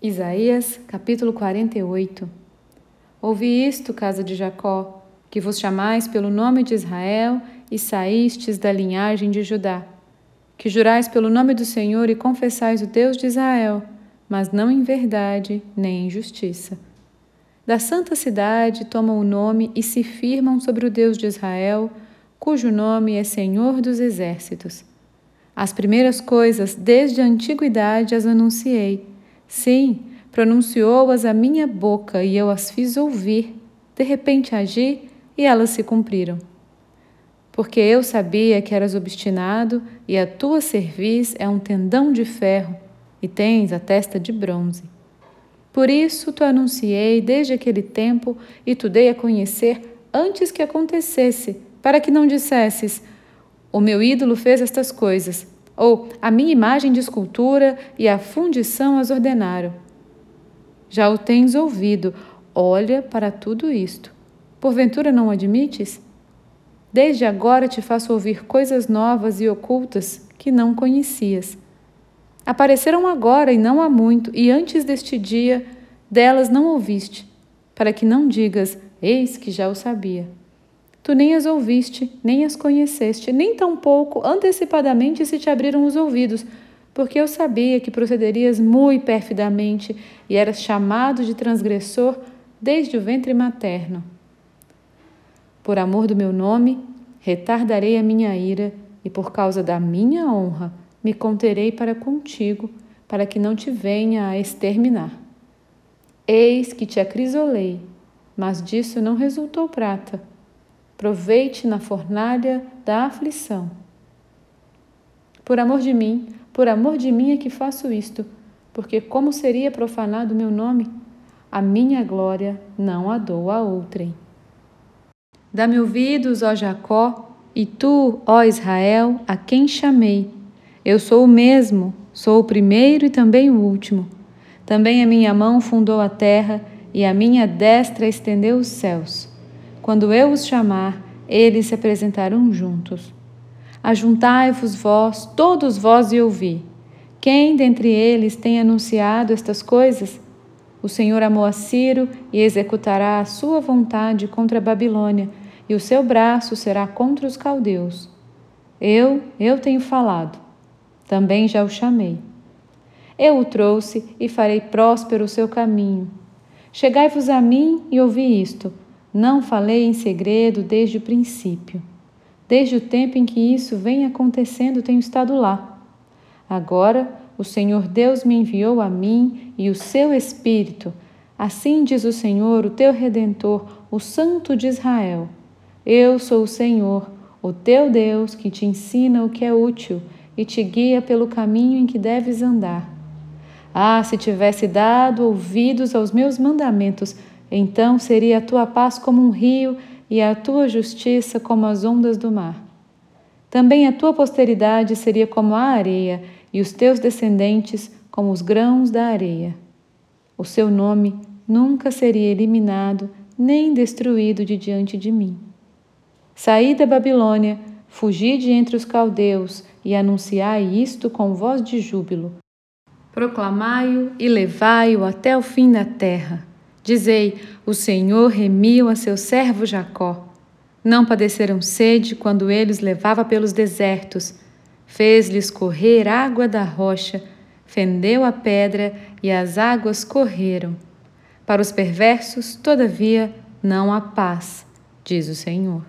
Isaías capítulo 48 Ouvi isto, casa de Jacó, que vos chamais pelo nome de Israel e saístes da linhagem de Judá, que jurais pelo nome do Senhor e confessais o Deus de Israel, mas não em verdade nem em justiça. Da santa cidade tomam o nome e se firmam sobre o Deus de Israel, cujo nome é Senhor dos Exércitos. As primeiras coisas, desde a antiguidade, as anunciei Sim, pronunciou-as a minha boca e eu as fiz ouvir. De repente agi e elas se cumpriram. Porque eu sabia que eras obstinado e a tua cerviz é um tendão de ferro e tens a testa de bronze. Por isso te anunciei desde aquele tempo e te dei a conhecer antes que acontecesse, para que não dissesses: O meu ídolo fez estas coisas ou a minha imagem de escultura e a fundição as ordenaram. Já o tens ouvido, olha para tudo isto. Porventura não admites? Desde agora te faço ouvir coisas novas e ocultas que não conhecias. Apareceram agora e não há muito, e antes deste dia delas não ouviste, para que não digas, eis que já o sabia. Tu nem as ouviste, nem as conheceste, nem tampouco antecipadamente se te abriram os ouvidos, porque eu sabia que procederias muito perfidamente e eras chamado de transgressor desde o ventre materno. Por amor do meu nome, retardarei a minha ira, e por causa da minha honra, me conterei para contigo, para que não te venha a exterminar. Eis que te acrisolei, mas disso não resultou prata Proveite na fornalha da aflição. Por amor de mim, por amor de mim é que faço isto, porque como seria profanado meu nome? A minha glória não a dou a outrem. Dá-me ouvidos, ó Jacó, e tu, ó Israel, a quem chamei. Eu sou o mesmo, sou o primeiro e também o último. Também a minha mão fundou a terra e a minha destra estendeu os céus. Quando eu os chamar, eles se apresentarão juntos. Ajuntai-vos vós, todos vós, e ouvi. Quem dentre eles tem anunciado estas coisas? O Senhor amou a Ciro e executará a sua vontade contra a Babilônia, e o seu braço será contra os caldeus. Eu, eu tenho falado. Também já o chamei. Eu o trouxe e farei próspero o seu caminho. Chegai-vos a mim e ouvi isto. Não falei em segredo desde o princípio. Desde o tempo em que isso vem acontecendo, tenho estado lá. Agora, o Senhor Deus me enviou a mim e o seu Espírito. Assim diz o Senhor, o teu redentor, o Santo de Israel. Eu sou o Senhor, o teu Deus, que te ensina o que é útil e te guia pelo caminho em que deves andar. Ah, se tivesse dado ouvidos aos meus mandamentos, então seria a tua paz como um rio e a tua justiça como as ondas do mar. Também a tua posteridade seria como a areia e os teus descendentes como os grãos da areia. O seu nome nunca seria eliminado nem destruído de diante de mim. Saí da Babilônia, fugi de entre os caldeus e anunciai isto com voz de júbilo. Proclamai-o e levai-o até o fim da terra. Dizei: O Senhor remiu a seu servo Jacó. Não padeceram sede quando ele os levava pelos desertos. Fez-lhes correr água da rocha, fendeu a pedra e as águas correram. Para os perversos, todavia, não há paz, diz o Senhor.